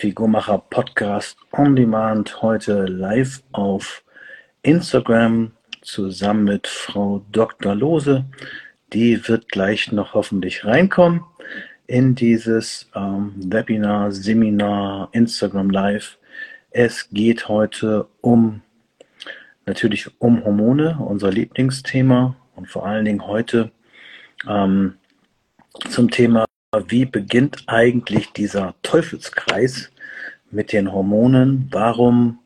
Figurmacher Podcast on Demand heute live auf Instagram zusammen mit Frau Dr. Lose. Die wird gleich noch hoffentlich reinkommen in dieses ähm, Webinar, Seminar, Instagram Live. Es geht heute um natürlich um Hormone, unser Lieblingsthema und vor allen Dingen heute ähm, zum Thema, wie beginnt eigentlich dieser Teufelskreis mit den Hormonen? Warum,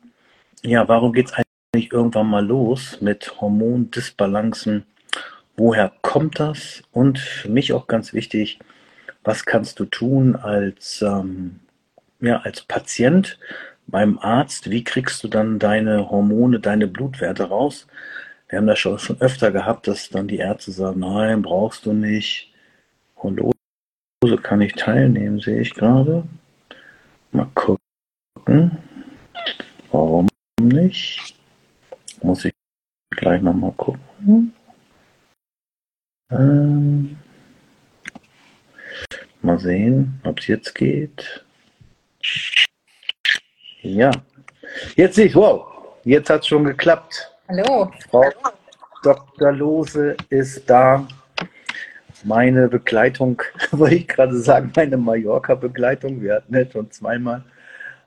ja, warum geht es eigentlich irgendwann mal los mit Hormondisbalancen? Woher kommt das? Und für mich auch ganz wichtig, was kannst du tun als, ähm, ja, als Patient beim Arzt? Wie kriegst du dann deine Hormone, deine Blutwerte raus? Wir haben das schon, schon öfter gehabt, dass dann die Ärzte sagen, nein, brauchst du nicht. Hormone kann ich teilnehmen, sehe ich gerade. Mal gucken. Warum nicht? Muss ich gleich nochmal gucken. Ähm, mal sehen, ob es jetzt geht. Ja, jetzt sehe ich, wow, jetzt hat es schon geklappt. Hallo. Frau Dr. Lose ist da. Meine Begleitung, wollte ich gerade sagen, meine Mallorca-Begleitung. Wir hatten jetzt schon zweimal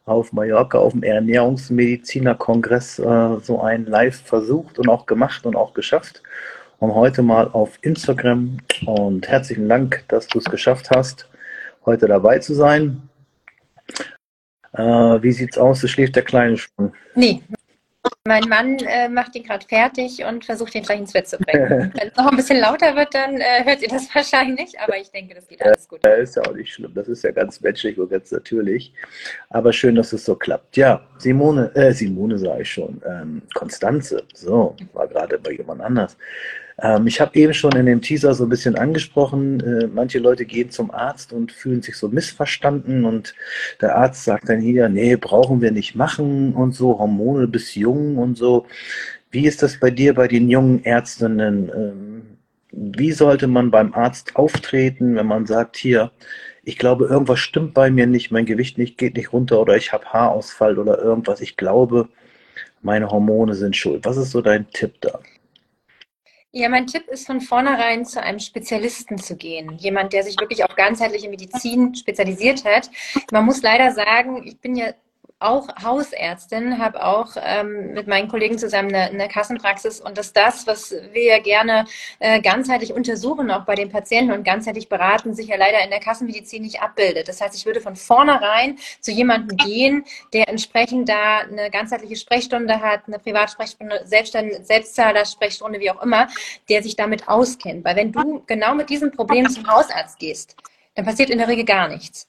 auf Mallorca auf dem Ernährungsmediziner-Kongress äh, so einen Live versucht und auch gemacht und auch geschafft. Und heute mal auf Instagram. Und herzlichen Dank, dass du es geschafft hast, heute dabei zu sein. Äh, wie sieht's aus? Es schläft der Kleine schon. Nee, mein Mann äh, macht ihn gerade fertig und versucht ihn gleich ins Bett zu bringen. Wenn es noch ein bisschen lauter wird, dann äh, hört ihr das wahrscheinlich, aber ich denke, das geht alles gut. Ja, ist ja auch nicht schlimm. Das ist ja ganz menschlich und ganz natürlich. Aber schön, dass es so klappt. Ja, Simone, äh, Simone sage ich schon, ähm, Konstanze, so, war gerade bei jemand anders. Ähm, ich habe eben schon in dem Teaser so ein bisschen angesprochen, äh, manche Leute gehen zum Arzt und fühlen sich so missverstanden und der Arzt sagt dann hier, nee, brauchen wir nicht machen und so, Hormone bis jung und so. Wie ist das bei dir, bei den jungen Ärztinnen? Ähm, wie sollte man beim Arzt auftreten, wenn man sagt, hier, ich glaube, irgendwas stimmt bei mir nicht, mein Gewicht nicht, geht nicht runter oder ich habe Haarausfall oder irgendwas. Ich glaube, meine Hormone sind schuld. Was ist so dein Tipp da? Ja, mein Tipp ist von vornherein zu einem Spezialisten zu gehen. Jemand, der sich wirklich auf ganzheitliche Medizin spezialisiert hat. Man muss leider sagen, ich bin ja auch Hausärztin, habe auch ähm, mit meinen Kollegen zusammen eine, eine, Kassenpraxis und dass das, was wir gerne äh, ganzheitlich untersuchen, auch bei den Patienten und ganzheitlich beraten, sich ja leider in der Kassenmedizin nicht abbildet. Das heißt, ich würde von vornherein zu jemandem gehen, der entsprechend da eine ganzheitliche Sprechstunde hat, eine Privatsprechstunde, Selbstzahler-Sprechstunde, wie auch immer, der sich damit auskennt. Weil wenn du genau mit diesem Problem zum Hausarzt gehst, dann passiert in der Regel gar nichts.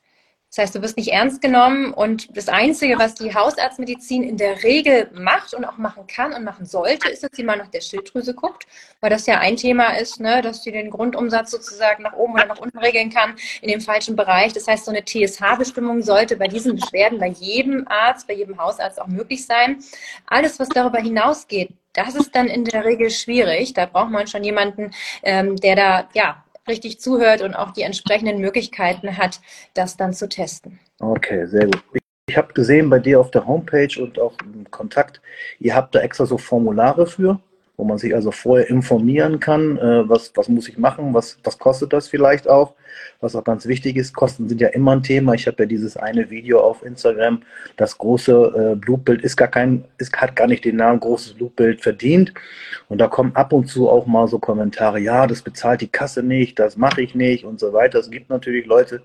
Das heißt, du wirst nicht ernst genommen und das Einzige, was die Hausarztmedizin in der Regel macht und auch machen kann und machen sollte, ist, dass sie mal nach der Schilddrüse guckt, weil das ja ein Thema ist, ne, dass sie den Grundumsatz sozusagen nach oben oder nach unten regeln kann in dem falschen Bereich. Das heißt, so eine TSH-Bestimmung sollte bei diesen Beschwerden bei jedem Arzt, bei jedem Hausarzt auch möglich sein. Alles, was darüber hinausgeht, das ist dann in der Regel schwierig. Da braucht man schon jemanden, ähm, der da ja richtig zuhört und auch die entsprechenden Möglichkeiten hat, das dann zu testen. Okay, sehr gut. Ich habe gesehen bei dir auf der Homepage und auch im Kontakt, ihr habt da extra so Formulare für wo man sich also vorher informieren kann, äh, was, was muss ich machen, was, was kostet das vielleicht auch. Was auch ganz wichtig ist, Kosten sind ja immer ein Thema. Ich habe ja dieses eine Video auf Instagram, das große äh, Blutbild ist gar kein, ist, hat gar nicht den Namen großes Blutbild verdient. Und da kommen ab und zu auch mal so Kommentare, ja, das bezahlt die Kasse nicht, das mache ich nicht und so weiter. Es gibt natürlich Leute,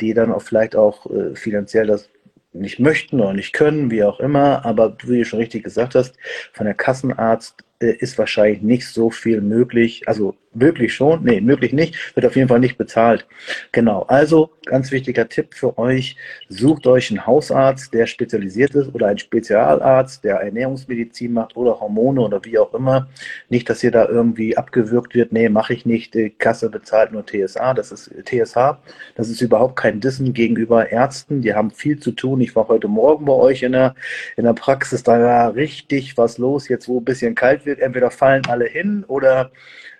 die dann auch vielleicht auch äh, finanziell das nicht möchten oder nicht können, wie auch immer, aber wie du schon richtig gesagt hast, von der Kassenarzt ist wahrscheinlich nicht so viel möglich. Also möglich schon, nee, möglich nicht, wird auf jeden Fall nicht bezahlt. Genau, also ganz wichtiger Tipp für euch, sucht euch einen Hausarzt, der spezialisiert ist oder einen Spezialarzt, der Ernährungsmedizin macht oder Hormone oder wie auch immer. Nicht, dass ihr da irgendwie abgewürgt wird, nee, mache ich nicht, die Kasse bezahlt nur TSA, das ist TSH, das ist überhaupt kein Dissen gegenüber Ärzten, die haben viel zu tun. Ich war heute Morgen bei euch in der, in der Praxis, da war richtig was los, jetzt wo ein bisschen kalt wird, entweder fallen alle hin oder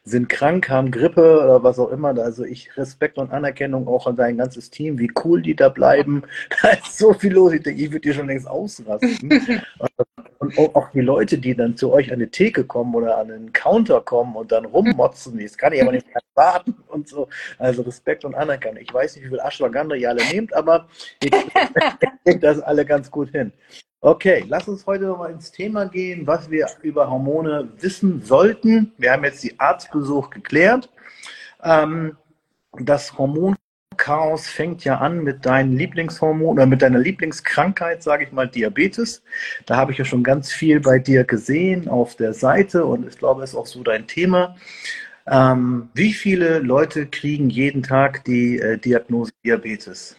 sind krank, haben Grippe oder was auch immer. Also ich Respekt und Anerkennung auch an dein ganzes Team, wie cool die da bleiben. Da ist so viel los. Ich denke, ich würde dir schon längst ausrasten. und auch die Leute, die dann zu euch an die Theke kommen oder an den Counter kommen und dann rummotzen, das kann ich aber nicht mehr warten und so. Also Respekt und Anerkennung. Ich weiß nicht, wie viel Ashwagandha ihr alle nehmt, aber ich kriege das alle ganz gut hin. Okay, lass uns heute nochmal ins Thema gehen, was wir über Hormone wissen sollten. Wir haben jetzt die Arztbesuch geklärt. Ähm, das Hormonchaos fängt ja an mit deinem Lieblingshormon oder mit deiner Lieblingskrankheit, sage ich mal, Diabetes. Da habe ich ja schon ganz viel bei dir gesehen auf der Seite und ich glaube, es ist auch so dein Thema. Ähm, wie viele Leute kriegen jeden Tag die äh, Diagnose Diabetes?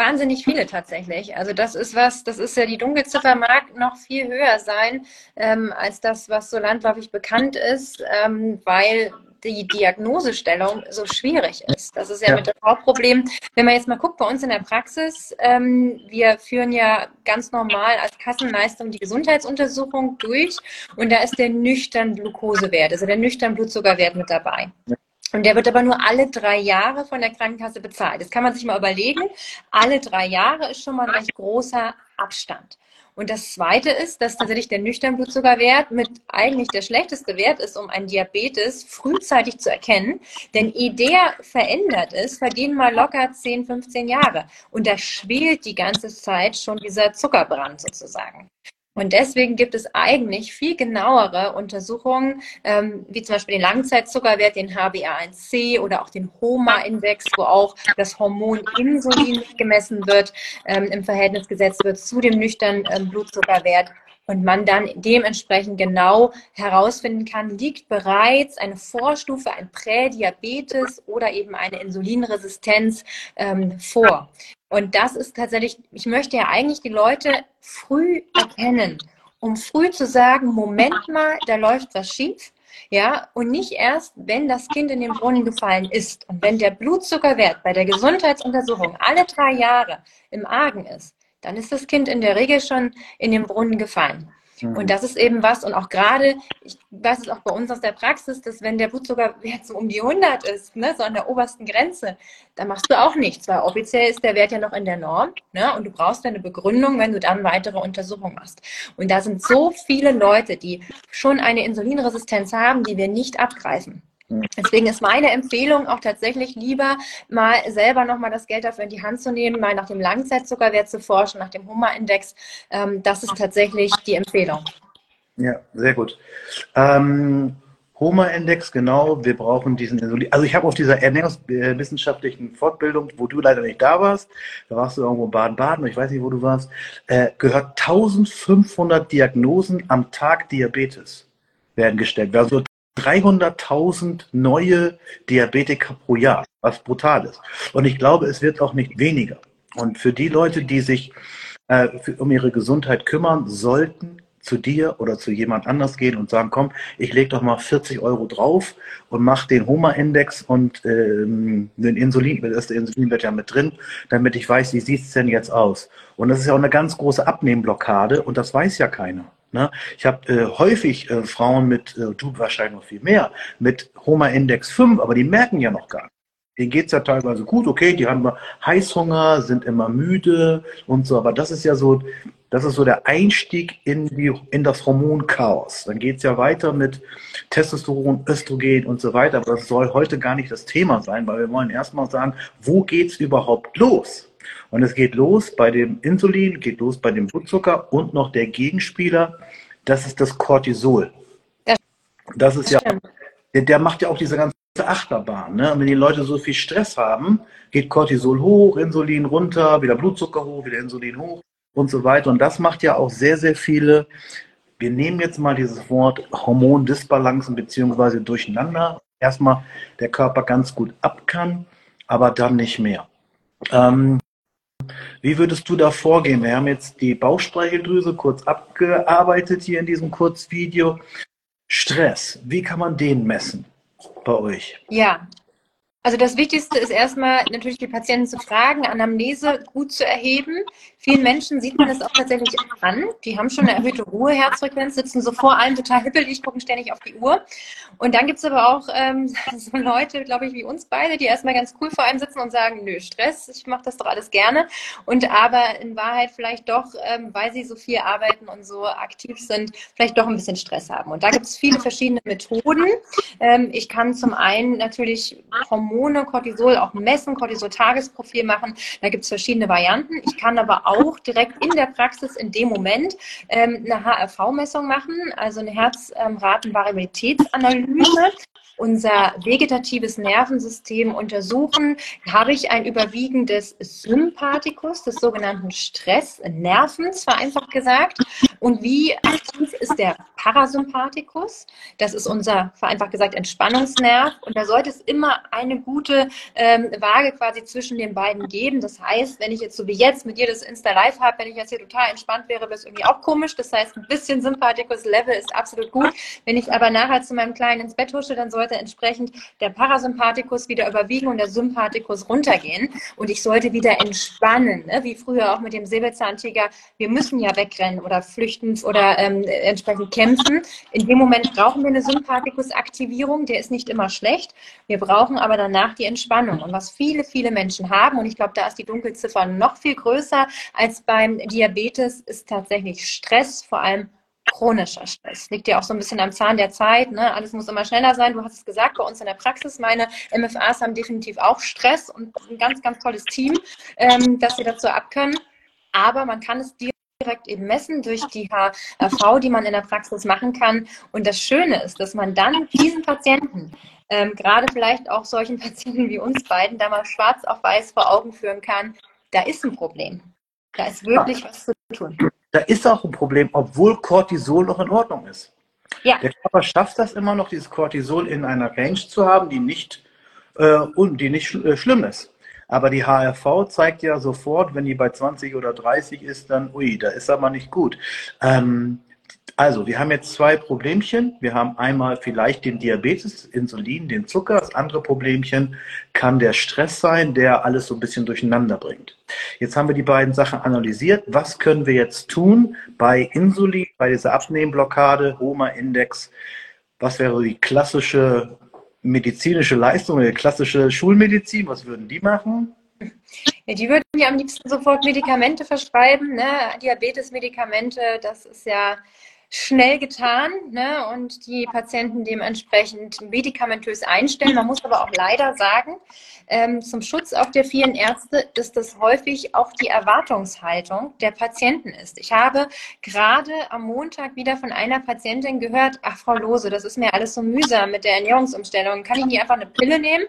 Wahnsinnig viele tatsächlich. Also das ist was, das ist ja die Dunkelziffer mag noch viel höher sein ähm, als das, was so landläufig bekannt ist, ähm, weil die Diagnosestellung so schwierig ist. Das ist ja, ja. mit dem Hauptproblem. Wenn man jetzt mal guckt bei uns in der Praxis, ähm, wir führen ja ganz normal als Kassenleistung die Gesundheitsuntersuchung durch und da ist der nüchtern Glukosewert, also der nüchtern Blutzuckerwert mit dabei. Ja. Und der wird aber nur alle drei Jahre von der Krankenkasse bezahlt. Das kann man sich mal überlegen. Alle drei Jahre ist schon mal ein recht großer Abstand. Und das Zweite ist, dass tatsächlich der Nüchternblutzuckerwert mit eigentlich der schlechteste Wert ist, um einen Diabetes frühzeitig zu erkennen. Denn ehe der verändert ist, vergehen mal locker 10, 15 Jahre. Und da schwelt die ganze Zeit schon dieser Zuckerbrand sozusagen. Und deswegen gibt es eigentlich viel genauere Untersuchungen, ähm, wie zum Beispiel den Langzeitzuckerwert, den HbA1c oder auch den HOMA-Index, wo auch das Hormon Insulin gemessen wird, ähm, im Verhältnis gesetzt wird zu dem nüchternen ähm, Blutzuckerwert und man dann dementsprechend genau herausfinden kann, liegt bereits eine Vorstufe, ein Prädiabetes oder eben eine Insulinresistenz ähm, vor. Und das ist tatsächlich, ich möchte ja eigentlich die Leute früh erkennen, um früh zu sagen, Moment mal, da läuft was schief. Ja, und nicht erst, wenn das Kind in den Brunnen gefallen ist und wenn der Blutzuckerwert bei der Gesundheitsuntersuchung alle drei Jahre im Argen ist, dann ist das Kind in der Regel schon in den Brunnen gefallen. Mhm. Und das ist eben was, und auch gerade, ich weiß es auch bei uns aus der Praxis, dass wenn der Blutzuckerwert so um die 100 ist, ne, so an der obersten Grenze, dann machst du auch nichts, weil offiziell ist der Wert ja noch in der Norm ne, und du brauchst eine Begründung, wenn du dann weitere Untersuchungen machst. Und da sind so viele Leute, die schon eine Insulinresistenz haben, die wir nicht abgreifen. Deswegen ist meine Empfehlung auch tatsächlich lieber mal selber nochmal das Geld dafür in die Hand zu nehmen, mal nach dem Langzeitzuckerwert zu forschen, nach dem Hummer-Index. Ähm, das ist tatsächlich die Empfehlung. Ja, sehr gut. Ähm, Hummer-Index, genau, wir brauchen diesen Insulin. Also ich habe auf dieser ernährungswissenschaftlichen Fortbildung, wo du leider nicht da warst, da warst du irgendwo in Baden-Baden, ich weiß nicht, wo du warst, äh, gehört 1500 Diagnosen am Tag Diabetes werden gestellt. Also 300.000 neue Diabetiker pro Jahr, was brutal ist. Und ich glaube, es wird auch nicht weniger. Und für die Leute, die sich äh, für, um ihre Gesundheit kümmern, sollten zu dir oder zu jemand anders gehen und sagen, komm, ich lege doch mal 40 Euro drauf und mach den Homa-Index und ähm, den Insulin, das der Insulin wird ja mit drin, damit ich weiß, wie sieht's denn jetzt aus. Und das ist ja auch eine ganz große Abnehmblockade und das weiß ja keiner. Ne? Ich habe äh, häufig äh, Frauen mit, äh, du wahrscheinlich noch viel mehr, mit Homa-Index 5, aber die merken ja noch gar nicht. Denen geht's ja teilweise gut, okay, die haben Heißhunger, sind immer müde und so, aber das ist ja so, das ist so der Einstieg in, die, in das Hormonchaos. Dann geht's ja weiter mit Testosteron, Östrogen und so weiter, aber das soll heute gar nicht das Thema sein, weil wir wollen erstmal sagen, wo geht's überhaupt los? Und es geht los bei dem Insulin, geht los bei dem Blutzucker und noch der Gegenspieler, das ist das Cortisol. Das ist ja, der, der macht ja auch diese ganze Achterbahn. Ne? Und wenn die Leute so viel Stress haben, geht Cortisol hoch, Insulin runter, wieder Blutzucker hoch, wieder Insulin hoch und so weiter. Und das macht ja auch sehr, sehr viele. Wir nehmen jetzt mal dieses Wort Hormondisbalancen beziehungsweise Durcheinander. Erstmal der Körper ganz gut ab kann, aber dann nicht mehr. Ähm, wie würdest du da vorgehen? Wir haben jetzt die Bauchspeicheldrüse kurz abgearbeitet hier in diesem Kurzvideo. Stress, wie kann man den messen bei euch? Ja, Also das Wichtigste ist erstmal natürlich die Patienten zu fragen, Anamnese gut zu erheben. Vielen Menschen sieht man das auch tatsächlich an. Die haben schon eine erhöhte Ruheherzfrequenz, sitzen so vor allem total hippelig, gucken ständig auf die Uhr. Und dann gibt's aber auch ähm, so Leute, glaube ich, wie uns beide, die erstmal ganz cool vor einem sitzen und sagen, nö, Stress, ich mache das doch alles gerne. Und aber in Wahrheit vielleicht doch, ähm, weil sie so viel arbeiten und so aktiv sind, vielleicht doch ein bisschen Stress haben. Und da gibt's viele verschiedene Methoden. Ähm, ich kann zum einen natürlich vom Hormone, Cortisol auch messen, Cortisol-Tagesprofil machen. Da gibt es verschiedene Varianten. Ich kann aber auch direkt in der Praxis in dem Moment ähm, eine HRV-Messung machen, also eine Herzratenvariabilitätsanalyse unser vegetatives Nervensystem untersuchen, habe ich ein Überwiegen des Sympathikus, des sogenannten Stressnervens, vereinfacht gesagt. Und wie aktiv ist der Parasympathikus? Das ist unser, vereinfacht gesagt, Entspannungsnerv. Und da sollte es immer eine gute ähm, Waage quasi zwischen den beiden geben. Das heißt, wenn ich jetzt so wie jetzt mit dir das Insta Live habe, wenn ich jetzt hier total entspannt wäre, wäre es irgendwie auch komisch. Das heißt, ein bisschen Sympathikus-Level ist absolut gut. Wenn ich aber nachher zu meinem Kleinen ins Bett husche, dann sollte sollte entsprechend der Parasympathikus wieder überwiegen und der Sympathikus runtergehen. Und ich sollte wieder entspannen, ne? wie früher auch mit dem Säbelzahntiger. Wir müssen ja wegrennen oder flüchten oder ähm, entsprechend kämpfen. In dem Moment brauchen wir eine Sympathikus-Aktivierung. Der ist nicht immer schlecht. Wir brauchen aber danach die Entspannung. Und was viele, viele Menschen haben, und ich glaube, da ist die Dunkelziffer noch viel größer als beim Diabetes, ist tatsächlich Stress, vor allem chronischer Stress. Liegt ja auch so ein bisschen am Zahn der Zeit. Ne? Alles muss immer schneller sein. Du hast es gesagt, bei uns in der Praxis, meine MFAs haben definitiv auch Stress und ein ganz, ganz tolles Team, ähm, dass sie dazu abkönnen. Aber man kann es direkt eben messen durch die HRV, die man in der Praxis machen kann. Und das Schöne ist, dass man dann diesen Patienten, ähm, gerade vielleicht auch solchen Patienten wie uns beiden, da mal schwarz auf weiß vor Augen führen kann, da ist ein Problem. Da ist wirklich was zu tun da ist auch ein Problem, obwohl Cortisol noch in Ordnung ist. Ja. Der Körper schafft das immer noch, dieses Cortisol in einer Range zu haben, die nicht, äh, die nicht äh, schlimm ist. Aber die HRV zeigt ja sofort, wenn die bei 20 oder 30 ist, dann, ui, da ist aber nicht gut. Ähm, also, wir haben jetzt zwei Problemchen. Wir haben einmal vielleicht den Diabetes, Insulin, den Zucker. Das andere Problemchen kann der Stress sein, der alles so ein bisschen durcheinander bringt. Jetzt haben wir die beiden Sachen analysiert. Was können wir jetzt tun bei Insulin, bei dieser Abnehmblockade, HOMA-Index? Was wäre die klassische medizinische Leistung, die klassische Schulmedizin? Was würden die machen? Ja, die würden ja am liebsten sofort Medikamente verschreiben, ne? Diabetes-Medikamente, das ist ja schnell getan ne, und die Patienten dementsprechend medikamentös einstellen. Man muss aber auch leider sagen, ähm, zum Schutz auch der vielen Ärzte, dass das häufig auch die Erwartungshaltung der Patienten ist. Ich habe gerade am Montag wieder von einer Patientin gehört, ach Frau Lose, das ist mir alles so mühsam mit der Ernährungsumstellung. Kann ich nicht einfach eine Pille nehmen?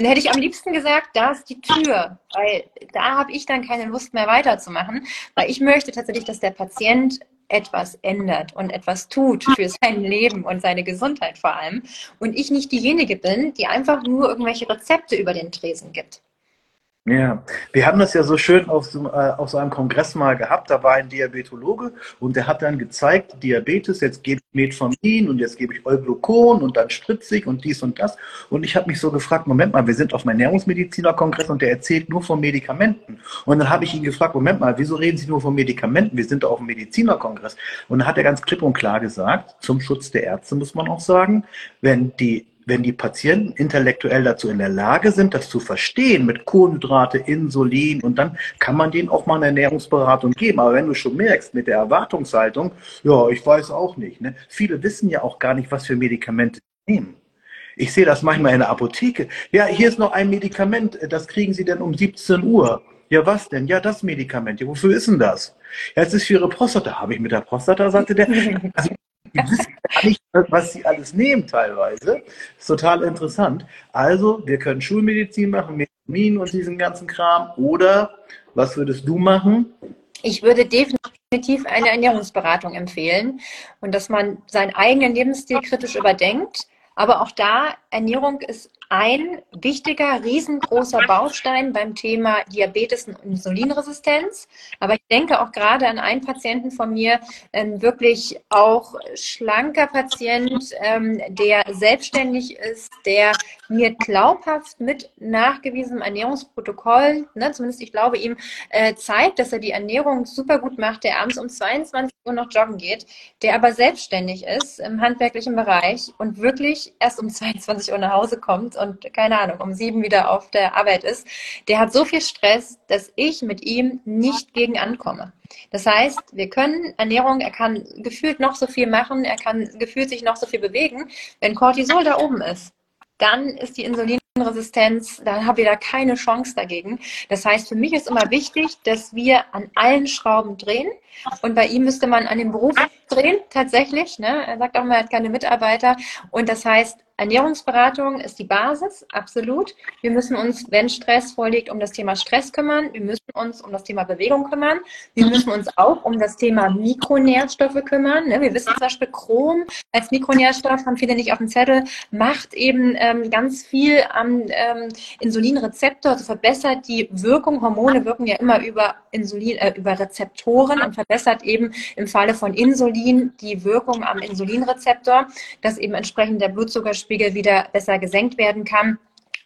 Dann hätte ich am liebsten gesagt, da ist die Tür, weil da habe ich dann keine Lust mehr weiterzumachen, weil ich möchte tatsächlich, dass der Patient etwas ändert und etwas tut für sein Leben und seine Gesundheit vor allem. Und ich nicht diejenige bin, die einfach nur irgendwelche Rezepte über den Tresen gibt. Ja, wir haben das ja so schön auf so, äh, auf so einem Kongress mal gehabt. Da war ein Diabetologe und der hat dann gezeigt, Diabetes, jetzt gebe ich Metformin und jetzt gebe ich Euglucon und dann spritzig und dies und das. Und ich habe mich so gefragt, Moment mal, wir sind auf einem Ernährungsmediziner-Kongress und der erzählt nur von Medikamenten. Und dann habe ich ihn gefragt, Moment mal, wieso reden Sie nur von Medikamenten? Wir sind doch auf einem Medizinerkongress. Und dann hat er ganz klipp und klar gesagt, zum Schutz der Ärzte muss man auch sagen, wenn die wenn die Patienten intellektuell dazu in der Lage sind, das zu verstehen mit Kohlenhydrate, Insulin und dann kann man denen auch mal eine Ernährungsberatung geben. Aber wenn du schon merkst mit der Erwartungshaltung, ja, ich weiß auch nicht. Ne? Viele wissen ja auch gar nicht, was für Medikamente sie nehmen. Ich sehe das manchmal in der Apotheke. Ja, hier ist noch ein Medikament, das kriegen Sie denn um 17 Uhr. Ja, was denn? Ja, das Medikament. Ja, wofür ist denn das? Ja, es ist für Ihre Prostata. Habe ich mit der Prostata, sagte der. Also nicht, was sie alles nehmen teilweise. Ist total interessant. Also, wir können Schulmedizin machen, Medizin und diesen ganzen Kram. Oder was würdest du machen? Ich würde definitiv eine Ernährungsberatung empfehlen und dass man seinen eigenen Lebensstil kritisch überdenkt. Aber auch da, Ernährung ist ein wichtiger, riesengroßer Baustein beim Thema Diabetes und Insulinresistenz. Aber ich denke auch gerade an einen Patienten von mir, ähm, wirklich auch schlanker Patient, ähm, der selbstständig ist, der mir glaubhaft mit nachgewiesenem Ernährungsprotokoll, ne, zumindest ich glaube ihm, äh, zeigt, dass er die Ernährung super gut macht, der abends um 22 Uhr noch joggen geht, der aber selbstständig ist im handwerklichen Bereich und wirklich erst um 22 Uhr nach Hause kommt und keine Ahnung, um sieben wieder auf der Arbeit ist, der hat so viel Stress, dass ich mit ihm nicht gegen ankomme. Das heißt, wir können Ernährung, er kann gefühlt noch so viel machen, er kann gefühlt sich noch so viel bewegen. Wenn Cortisol da oben ist, dann ist die Insulinresistenz, da haben wir da keine Chance dagegen. Das heißt, für mich ist immer wichtig, dass wir an allen Schrauben drehen. Und bei ihm müsste man an dem Beruf drehen, tatsächlich. Ne? Er sagt auch mal, er hat keine Mitarbeiter. Und das heißt, Ernährungsberatung ist die Basis, absolut. Wir müssen uns, wenn Stress vorliegt, um das Thema Stress kümmern. Wir müssen uns um das Thema Bewegung kümmern. Wir müssen uns auch um das Thema Mikronährstoffe kümmern. Ne? Wir wissen zum Beispiel, Chrom als Mikronährstoff, haben viele nicht auf dem Zettel, macht eben ähm, ganz viel am ähm, Insulinrezeptor, also verbessert die Wirkung. Hormone wirken ja immer über Insulin, äh, über Rezeptoren und verbessert eben im Falle von Insulin die Wirkung am Insulinrezeptor, dass eben entsprechend der Blutzuckerspiegel Blutzuckerspiegel wieder besser gesenkt werden kann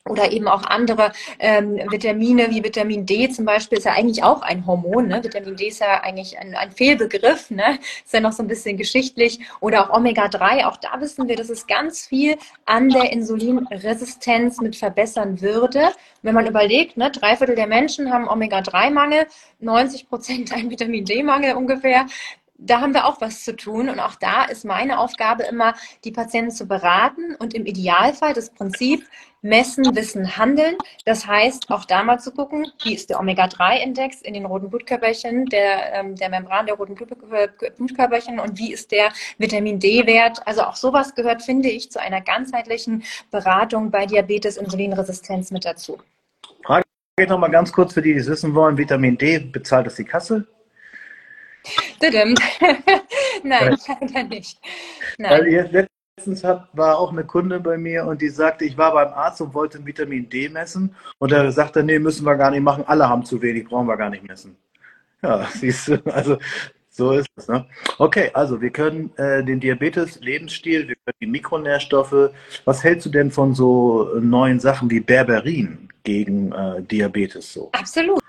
oder eben auch andere ähm, Vitamine wie Vitamin D zum Beispiel ist ja eigentlich auch ein Hormon. Ne? Vitamin D ist ja eigentlich ein, ein Fehlbegriff, ne? ist ja noch so ein bisschen geschichtlich. Oder auch Omega-3, auch da wissen wir, dass es ganz viel an der Insulinresistenz mit verbessern würde. wenn man überlegt, ne, drei Viertel der Menschen haben Omega-3-Mangel, 90 Prozent einen Vitamin D-Mangel ungefähr da haben wir auch was zu tun. Und auch da ist meine Aufgabe immer, die Patienten zu beraten und im Idealfall das Prinzip messen, wissen, handeln. Das heißt, auch da mal zu gucken, wie ist der Omega-3-Index in den roten Blutkörperchen, der, ähm, der Membran der roten Blutkörperchen und wie ist der Vitamin D-Wert. Also auch sowas gehört, finde ich, zu einer ganzheitlichen Beratung bei Diabetes, Insulinresistenz mit dazu. Frage ich noch mal ganz kurz für die, die es wissen wollen. Vitamin D, bezahlt das die Kasse? Nein, leider nicht. Nein. Weil jetzt letztens war auch eine Kunde bei mir und die sagte, ich war beim Arzt und wollte Vitamin D messen und er sagte, nee, müssen wir gar nicht machen, alle haben zu wenig, brauchen wir gar nicht messen. Ja, siehst du, also so ist es. Ne? Okay, also wir können äh, den Diabetes, Lebensstil, wir können die Mikronährstoffe. Was hältst du denn von so neuen Sachen wie Berberin gegen äh, Diabetes so? Absolut.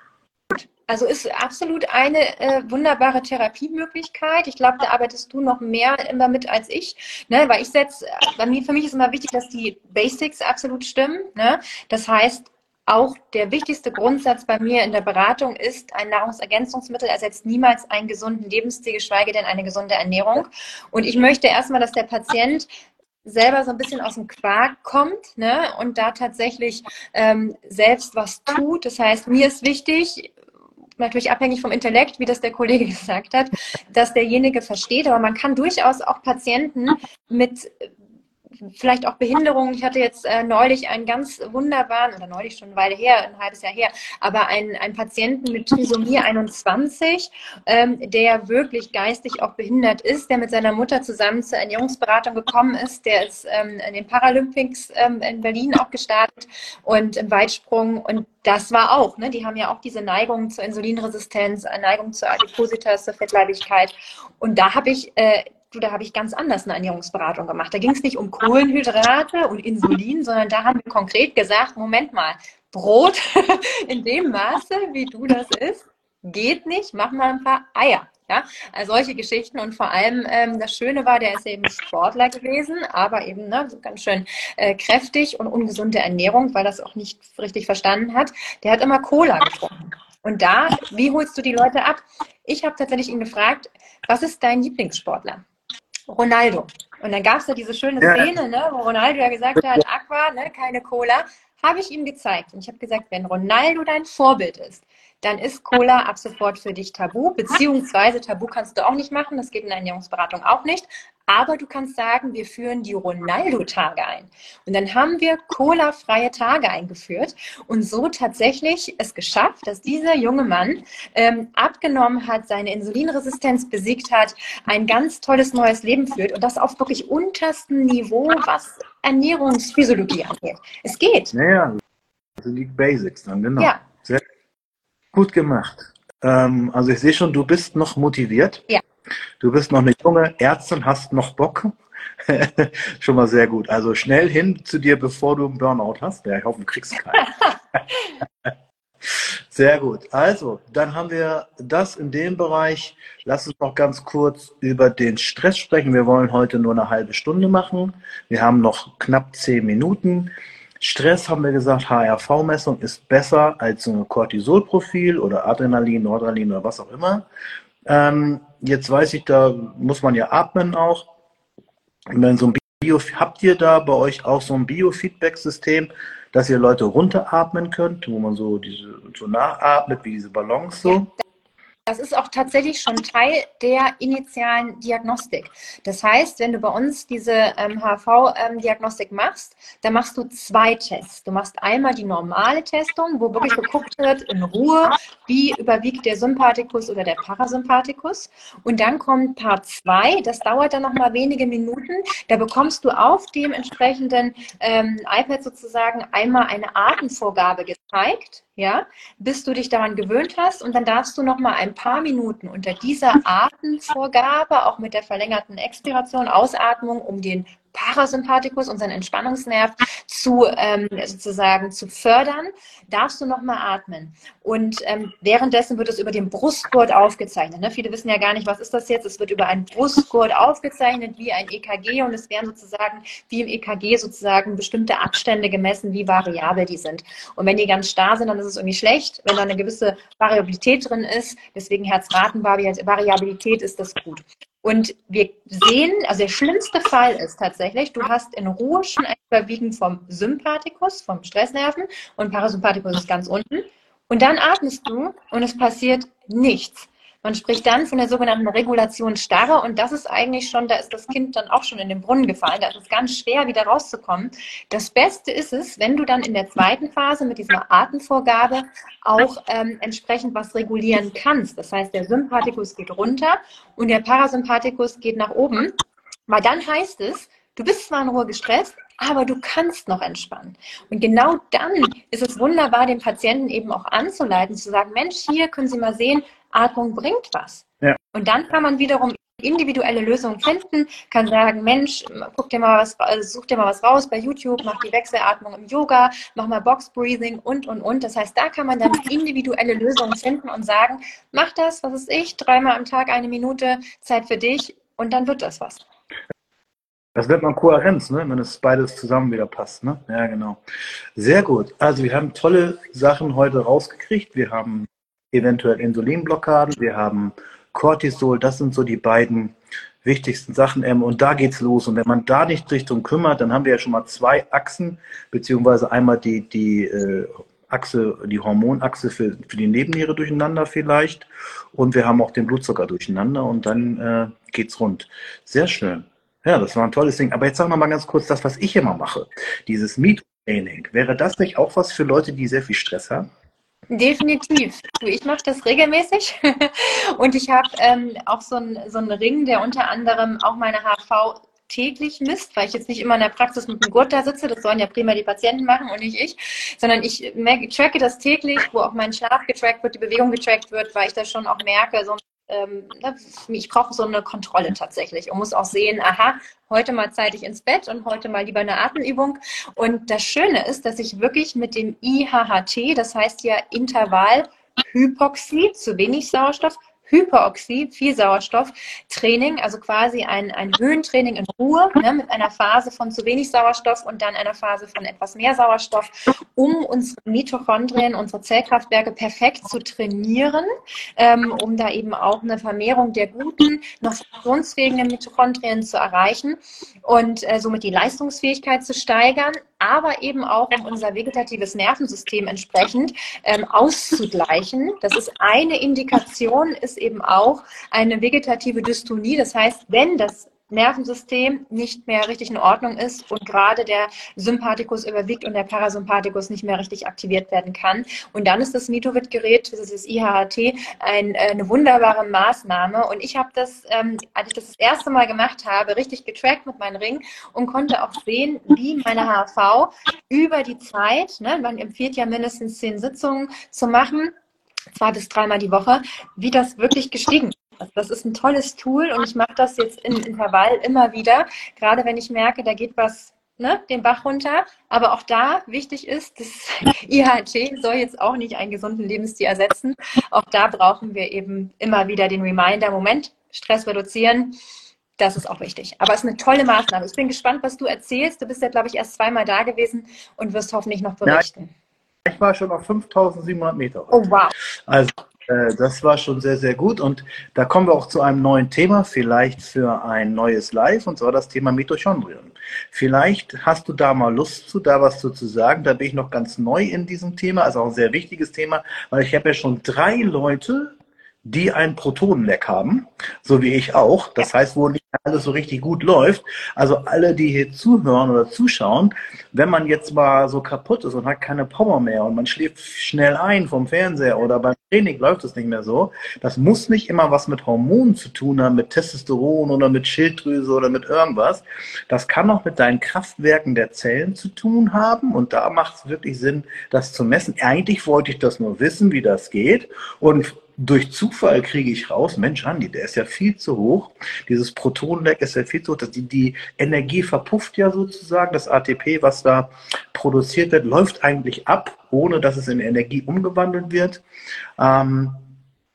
Also ist absolut eine äh, wunderbare Therapiemöglichkeit. Ich glaube, da arbeitest du noch mehr immer mit als ich, ne? weil ich setze, bei mir, für mich ist immer wichtig, dass die Basics absolut stimmen. Ne? Das heißt, auch der wichtigste Grundsatz bei mir in der Beratung ist, ein Nahrungsergänzungsmittel ersetzt niemals einen gesunden Lebensstil, geschweige denn eine gesunde Ernährung. Und ich möchte erstmal, dass der Patient selber so ein bisschen aus dem Quark kommt ne, und da tatsächlich ähm, selbst was tut. Das heißt, mir ist wichtig, natürlich abhängig vom Intellekt, wie das der Kollege gesagt hat, dass derjenige versteht. Aber man kann durchaus auch Patienten mit vielleicht auch Behinderungen. Ich hatte jetzt äh, neulich einen ganz wunderbaren, oder neulich schon eine Weile her, ein halbes Jahr her, aber einen, einen Patienten mit Trisomie 21, ähm, der wirklich geistig auch behindert ist, der mit seiner Mutter zusammen zur Ernährungsberatung gekommen ist. Der ist ähm, in den Paralympics ähm, in Berlin auch gestartet und im Weitsprung. Und das war auch, ne? die haben ja auch diese Neigung zur Insulinresistenz, Neigung zur Adipositas, zur Fettleibigkeit. Und da habe ich äh, du, da habe ich ganz anders eine Ernährungsberatung gemacht. Da ging es nicht um Kohlenhydrate und Insulin, sondern da haben wir konkret gesagt, Moment mal, Brot in dem Maße, wie du das isst, geht nicht, mach mal ein paar Eier. Ja, also solche Geschichten und vor allem ähm, das Schöne war, der ist eben Sportler gewesen, aber eben ne, so ganz schön äh, kräftig und ungesunde Ernährung, weil das auch nicht richtig verstanden hat. Der hat immer Cola getrunken. Und da, wie holst du die Leute ab? Ich habe tatsächlich ihn gefragt, was ist dein Lieblingssportler? Ronaldo. Und dann gab es da diese schöne Szene, ne, wo Ronaldo ja gesagt hat, Aqua, ne, keine Cola. Habe ich ihm gezeigt. Und ich habe gesagt, wenn Ronaldo dein Vorbild ist, dann ist Cola ab sofort für dich tabu, beziehungsweise tabu kannst du auch nicht machen, das geht in der Ernährungsberatung auch nicht. Aber du kannst sagen, wir führen die Ronaldo-Tage ein. Und dann haben wir Cola-freie Tage eingeführt und so tatsächlich es geschafft, dass dieser junge Mann ähm, abgenommen hat, seine Insulinresistenz besiegt hat, ein ganz tolles neues Leben führt und das auf wirklich unterstem Niveau, was Ernährungsphysiologie angeht. Es geht. Naja, also die Basics dann, genau. Ja. Sehr gut gemacht. Ähm, also ich sehe schon, du bist noch motiviert. Ja. Du bist noch eine junge Ärztin, hast noch Bock. Schon mal sehr gut. Also schnell hin zu dir, bevor du einen Burnout hast. Ja, ich hoffe, du kriegst keinen. sehr gut. Also, dann haben wir das in dem Bereich. Lass uns noch ganz kurz über den Stress sprechen. Wir wollen heute nur eine halbe Stunde machen. Wir haben noch knapp zehn Minuten. Stress haben wir gesagt, HRV-Messung ist besser als ein Cortisolprofil oder Adrenalin, Noradrenalin oder was auch immer. Ähm, jetzt weiß ich, da muss man ja atmen auch. Wenn so ein Bio, habt ihr da bei euch auch so ein Biofeedback-System, dass ihr Leute runteratmen könnt, wo man so diese so nachatmet, wie diese Ballons so? Ja, das ist auch tatsächlich schon Teil der initialen Diagnostik. Das heißt, wenn du bei uns diese ähm, HV-Diagnostik ähm, machst, dann machst du zwei Tests. Du machst einmal die normale Testung, wo wirklich geguckt wird in Ruhe, wie überwiegt der Sympathikus oder der Parasympathikus. Und dann kommt Part 2, das dauert dann nochmal wenige Minuten. Da bekommst du auf dem entsprechenden ähm, iPad sozusagen einmal eine Artenvorgabe gezeigt ja, bis du dich daran gewöhnt hast und dann darfst du noch mal ein paar Minuten unter dieser Atemvorgabe, auch mit der verlängerten Expiration, Ausatmung, um den Parasympathikus, unseren Entspannungsnerv, zu ähm, sozusagen zu fördern, darfst du nochmal atmen. Und ähm, währenddessen wird es über den Brustgurt aufgezeichnet. Ne? Viele wissen ja gar nicht, was ist das jetzt? Es wird über einen Brustgurt aufgezeichnet, wie ein EKG. Und es werden sozusagen, wie im EKG sozusagen, bestimmte Abstände gemessen, wie variabel die sind. Und wenn die ganz starr sind, dann ist es irgendwie schlecht. Wenn da eine gewisse Variabilität drin ist, deswegen Herzratenvariabilität, ist das gut. Und wir sehen, also der schlimmste Fall ist tatsächlich, du hast in Ruhe schon ein Überwiegen vom Sympathikus, vom Stressnerven und Parasympathikus ist ganz unten. Und dann atmest du und es passiert nichts. Man spricht dann von der sogenannten Regulation Starre und das ist eigentlich schon, da ist das Kind dann auch schon in den Brunnen gefallen. Da ist es ganz schwer, wieder rauszukommen. Das Beste ist es, wenn du dann in der zweiten Phase mit dieser Atemvorgabe auch ähm, entsprechend was regulieren kannst. Das heißt, der Sympathikus geht runter und der Parasympathikus geht nach oben. Weil dann heißt es, du bist zwar in Ruhe gestresst, aber du kannst noch entspannen. Und genau dann ist es wunderbar, den Patienten eben auch anzuleiten, zu sagen, Mensch, hier können Sie mal sehen, Atmung bringt was. Ja. Und dann kann man wiederum individuelle Lösungen finden, kann sagen, Mensch, guck dir mal was, also such dir mal was raus bei YouTube, mach die Wechselatmung im Yoga, mach mal Box Breathing und, und, und. Das heißt, da kann man dann individuelle Lösungen finden und sagen, mach das, was ist ich, dreimal am Tag eine Minute, Zeit für dich und dann wird das was. Das nennt man Kohärenz, ne? wenn es beides zusammen wieder passt. Ne? Ja, genau. Sehr gut. Also wir haben tolle Sachen heute rausgekriegt. Wir haben eventuell Insulinblockaden, wir haben Cortisol, das sind so die beiden wichtigsten Sachen. Ähm, und da geht's los. Und wenn man da nicht drum kümmert, dann haben wir ja schon mal zwei Achsen, beziehungsweise einmal die, die äh, Achse, die Hormonachse für, für die Nebenniere durcheinander vielleicht. Und wir haben auch den Blutzucker durcheinander und dann äh, geht's rund. Sehr schön. Ja, das war ein tolles Ding. Aber jetzt sag mal ganz kurz das, was ich immer mache. Dieses Meet-Training. Wäre das nicht auch was für Leute, die sehr viel Stress haben? Definitiv. Ich mache das regelmäßig. Und ich habe ähm, auch so einen so Ring, der unter anderem auch meine HV täglich misst, weil ich jetzt nicht immer in der Praxis mit dem Gurt da sitze, das sollen ja prima die Patienten machen und nicht ich, sondern ich tracke das täglich, wo auch mein Schlaf getrackt wird, die Bewegung getrackt wird, weil ich das schon auch merke, so ähm, ne, ich brauche so eine Kontrolle tatsächlich und muss auch sehen, aha, heute mal zeitig ins Bett und heute mal lieber eine Atemübung. Und das Schöne ist, dass ich wirklich mit dem IHHT, das heißt ja Intervall Hypoxie, zu wenig Sauerstoff, Hyperoxie, viel Sauerstoff, Training, also quasi ein, ein Höhentraining in Ruhe ne, mit einer Phase von zu wenig Sauerstoff und dann einer Phase von etwas mehr Sauerstoff, um unsere Mitochondrien, unsere Zellkraftwerke perfekt zu trainieren, ähm, um da eben auch eine Vermehrung der guten, noch funktionsfähigen Mitochondrien zu erreichen und äh, somit die Leistungsfähigkeit zu steigern, aber eben auch um unser vegetatives Nervensystem entsprechend ähm, auszugleichen. Das ist eine Indikation, ist eben auch eine vegetative Dystonie. Das heißt, wenn das Nervensystem nicht mehr richtig in Ordnung ist und gerade der Sympathikus überwiegt und der Parasympathikus nicht mehr richtig aktiviert werden kann. Und dann ist das Mitovit-Gerät, das ist das IHHT, ein, äh, eine wunderbare Maßnahme. Und ich habe das, ähm, als ich das das erste Mal gemacht habe, richtig getrackt mit meinem Ring und konnte auch sehen, wie meine HV über die Zeit, ne, man empfiehlt ja mindestens zehn Sitzungen zu machen, zwei bis dreimal die Woche, wie das wirklich gestiegen ist. Also das ist ein tolles Tool und ich mache das jetzt im Intervall immer wieder, gerade wenn ich merke, da geht was ne, den Bach runter. Aber auch da wichtig ist, das IHT soll jetzt auch nicht einen gesunden Lebensstil ersetzen. Auch da brauchen wir eben immer wieder den Reminder, Moment, Stress reduzieren. Das ist auch wichtig. Aber es ist eine tolle Maßnahme. Ich bin gespannt, was du erzählst. Du bist ja, glaube ich, erst zweimal da gewesen und wirst hoffentlich noch berichten. Ja, ich war schon auf 5700 Meter. Oh, wow. Also, das war schon sehr, sehr gut. Und da kommen wir auch zu einem neuen Thema, vielleicht für ein neues Live, und zwar das Thema Mitochondrien. Vielleicht hast du da mal Lust zu, da was zu, zu sagen. Da bin ich noch ganz neu in diesem Thema, also auch ein sehr wichtiges Thema, weil ich habe ja schon drei Leute die ein Protonenleck haben, so wie ich auch. Das heißt, wo nicht alles so richtig gut läuft. Also alle, die hier zuhören oder zuschauen, wenn man jetzt mal so kaputt ist und hat keine Power mehr und man schläft schnell ein vom Fernseher oder beim Training läuft es nicht mehr so, das muss nicht immer was mit Hormonen zu tun haben, mit Testosteron oder mit Schilddrüse oder mit irgendwas. Das kann auch mit deinen Kraftwerken der Zellen zu tun haben und da macht es wirklich Sinn, das zu messen. Eigentlich wollte ich das nur wissen, wie das geht und durch Zufall kriege ich raus, Mensch, Andi, der ist ja viel zu hoch. Dieses Protonenleck ist ja viel zu hoch. Die, die Energie verpufft ja sozusagen. Das ATP, was da produziert wird, läuft eigentlich ab, ohne dass es in Energie umgewandelt wird. Ähm,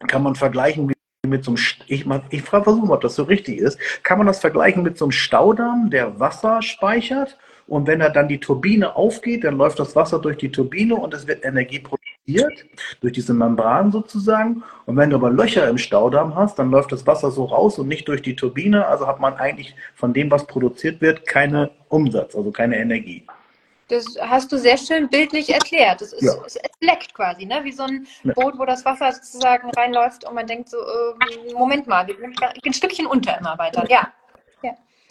kann man vergleichen mit mit so einem, ich, ich versuche mal, ob das so richtig ist, kann man das vergleichen mit so einem Staudamm, der Wasser speichert und wenn er dann die Turbine aufgeht, dann läuft das Wasser durch die Turbine und es wird Energie produziert, durch diese Membran sozusagen. Und wenn du aber Löcher im Staudamm hast, dann läuft das Wasser so raus und nicht durch die Turbine. Also hat man eigentlich von dem, was produziert wird, keinen Umsatz, also keine Energie. Das hast du sehr schön bildlich erklärt. Das ist, ja. es, leckt quasi, ne? wie so ein Boot, wo das Wasser sozusagen reinläuft und man denkt so, äh, Moment mal, wir gehen ein Stückchen unter immer weiter. Ja.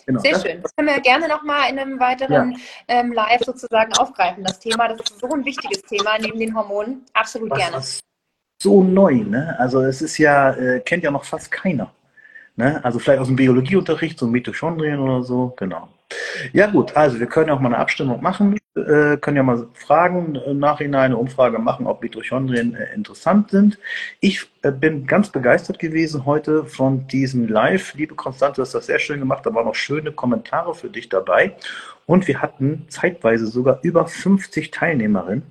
Genau. Sehr schön. Das können wir gerne nochmal in einem weiteren ja. ähm, Live sozusagen aufgreifen, das Thema. Das ist so ein wichtiges Thema neben den Hormonen. Absolut Was, gerne. So neu, ne? Also es ist ja, äh, kennt ja noch fast keiner. Ne? Also vielleicht aus dem Biologieunterricht, so Mitochondrien oder so, genau. Ja gut, also wir können auch mal eine Abstimmung machen, äh, können ja mal Fragen im Nachhinein, eine Umfrage machen, ob Mitochondrien äh, interessant sind. Ich äh, bin ganz begeistert gewesen heute von diesem Live. Liebe Konstante, du hast das sehr schön gemacht, da waren noch schöne Kommentare für dich dabei. Und wir hatten zeitweise sogar über 50 Teilnehmerinnen.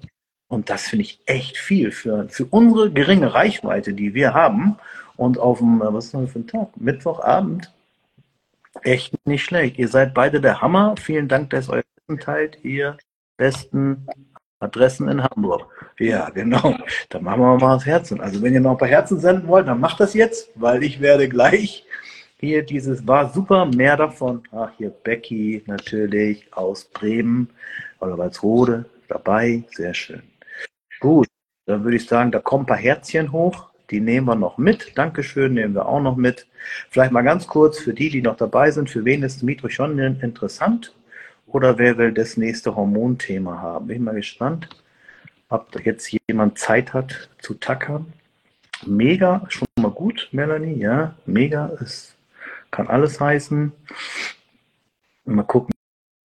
Und das finde ich echt viel für, für unsere geringe Reichweite, die wir haben. Und auf dem, äh, was ist das für ein Tag? Mittwochabend Echt nicht schlecht. Ihr seid beide der Hammer. Vielen Dank, dass ihr Wissen teilt. Ihr besten Adressen in Hamburg. Ja, genau. Da machen wir mal das Herzen. Also wenn ihr noch ein paar Herzen senden wollt, dann macht das jetzt, weil ich werde gleich hier dieses war super, mehr davon. Ach, hier Becky natürlich aus Bremen oder Walsrode dabei. Sehr schön. Gut, dann würde ich sagen, da kommen ein paar Herzchen hoch. Die nehmen wir noch mit. Dankeschön, nehmen wir auch noch mit. Vielleicht mal ganz kurz für die, die noch dabei sind, für wen ist Mitochondrien interessant? Oder wer will das nächste Hormonthema haben? Bin mal gespannt, ob jetzt jemand Zeit hat zu tackern. Mega, schon mal gut, Melanie, ja. Mega, es kann alles heißen. Mal gucken,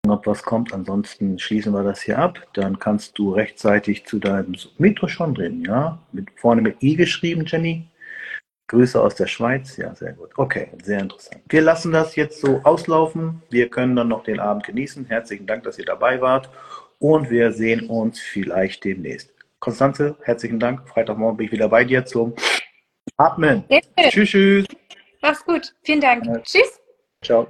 ob was kommt. Ansonsten schließen wir das hier ab. Dann kannst du rechtzeitig zu deinem Mitochondrien, ja, mit, vorne mit I geschrieben, Jenny. Grüße aus der Schweiz. Ja, sehr gut. Okay, sehr interessant. Wir lassen das jetzt so auslaufen. Wir können dann noch den Abend genießen. Herzlichen Dank, dass ihr dabei wart. Und wir sehen uns vielleicht demnächst. Konstanze, herzlichen Dank. Freitagmorgen bin ich wieder bei dir zum Atmen. Tschüss, tschüss. Mach's gut. Vielen Dank. Ja. Tschüss. Ciao.